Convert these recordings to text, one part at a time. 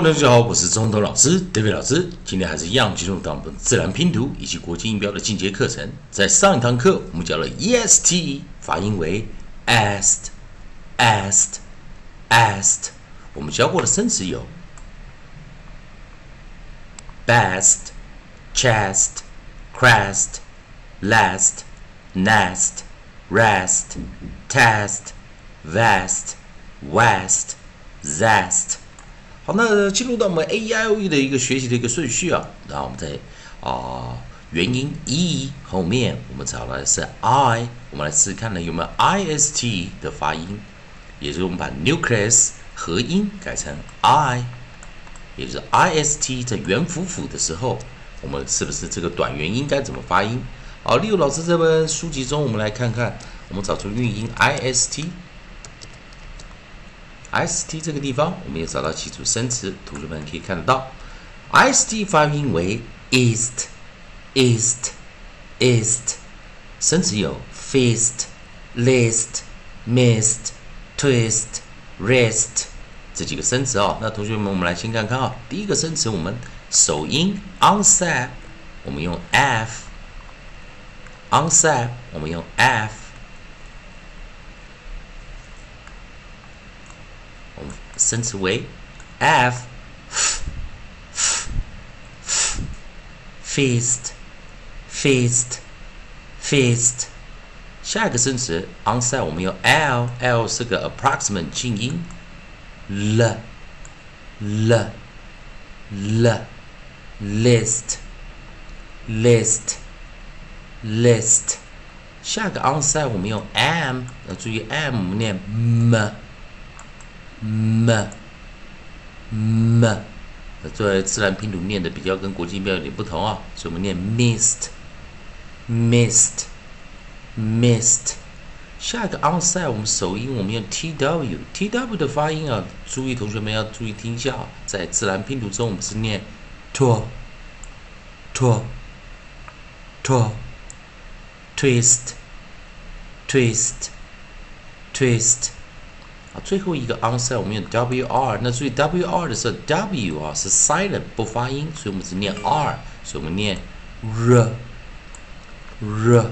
大家好，我是中头老师，David 老师。今天还是一样进入到我们自然拼读以及国际音标的进阶课程。在上一堂课，我们教了 est，发音为 est，est，est。我们教过的生词有 best、chest、crest、last、nest、rest、test、vest、west、zest。好，那进入到我们 A E I O E 的一个学习的一个顺序啊，然后我们在啊元音 E 后面，我们找来是 I，我们来试试看呢有没有 I S T 的发音，也就是我们把 nucleus 合音改成 I，也就是 I S T 在元辅辅的时候，我们是不是这个短元音该怎么发音？好，例如老师这本书籍中，我们来看看，我们找出韵音 I S T。S t 这个地方，我们也找到几组生词，同学们可以看得到。s t 发音为 east，east，east。生词有 feast，list，missed，twist，rest 这几个生词哦。那同学们，我们来先看看啊。第一个生词，我们首音 onset，我们用 f，onset，我们用 f。生词为 f feast feast feast。下一个生词 onset 我们用 l l 是个 approximate 静音 l l l list list list。下个 onset 我们用 m 要注意 m 我们念 m。 m m，作为自然拼读念的比较跟国际音标有点不同啊，所以我们念 missed missed missed。下一个 onside 我们首音我们用 tw tw 的发音啊，注意同学们要注意听一下啊，在自然拼读中我们是念 to to to twist twist twist。啊最后一个 onset 我们用 wr，那注意 wr 的时候，w 啊是 silent 不发音，所以我们只念 r，所以我们念 r r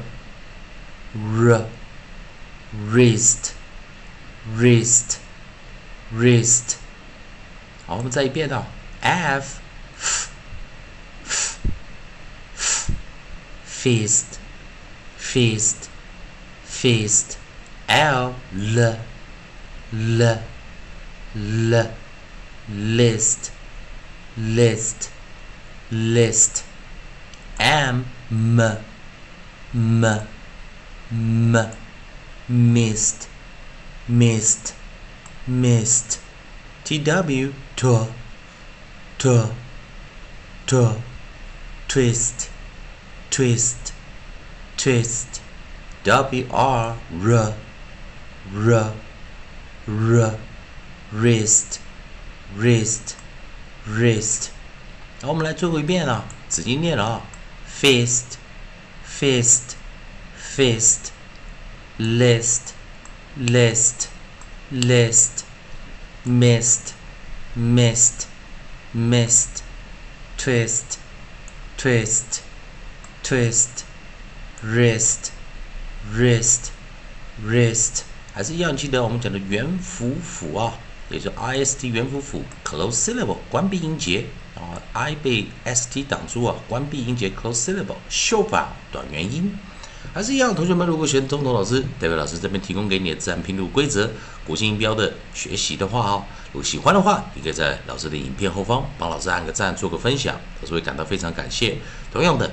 r wrist wrist wrist。好，我们再一遍啊 f f f fist fist fist l l l l list list list. M m m. M missed missed missed tw to to to twist twist twist. Wr r r r wrist wrist wrist，好，我们来最后一遍啊，仔细念了啊，fist fist fist list list list missed missed missed twist twist twist wrist wrist wrist 还是一样记得我们讲的元辅辅啊，也就 I S T 元辅辅 close syllable 关闭音节啊，I 被 S T 挡住啊，关闭音节 close syllable short vowel 短元音。还是一样，同学们如果选中头老师、戴维老师这边提供给你的自然拼读规则、国际音标的学习的话啊，如果喜欢的话，你可以在老师的影片后方帮老师按个赞，做个分享，老师会感到非常感谢。同样的。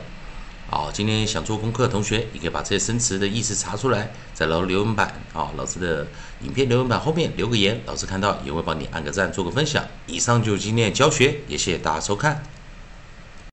好，今天想做功课的同学，你可以把这些生词的意思查出来，在老师留言板啊，老师的影片留言板后面留个言，老师看到也会帮你按个赞，做个分享。以上就是今天的教学，也谢谢大家收看。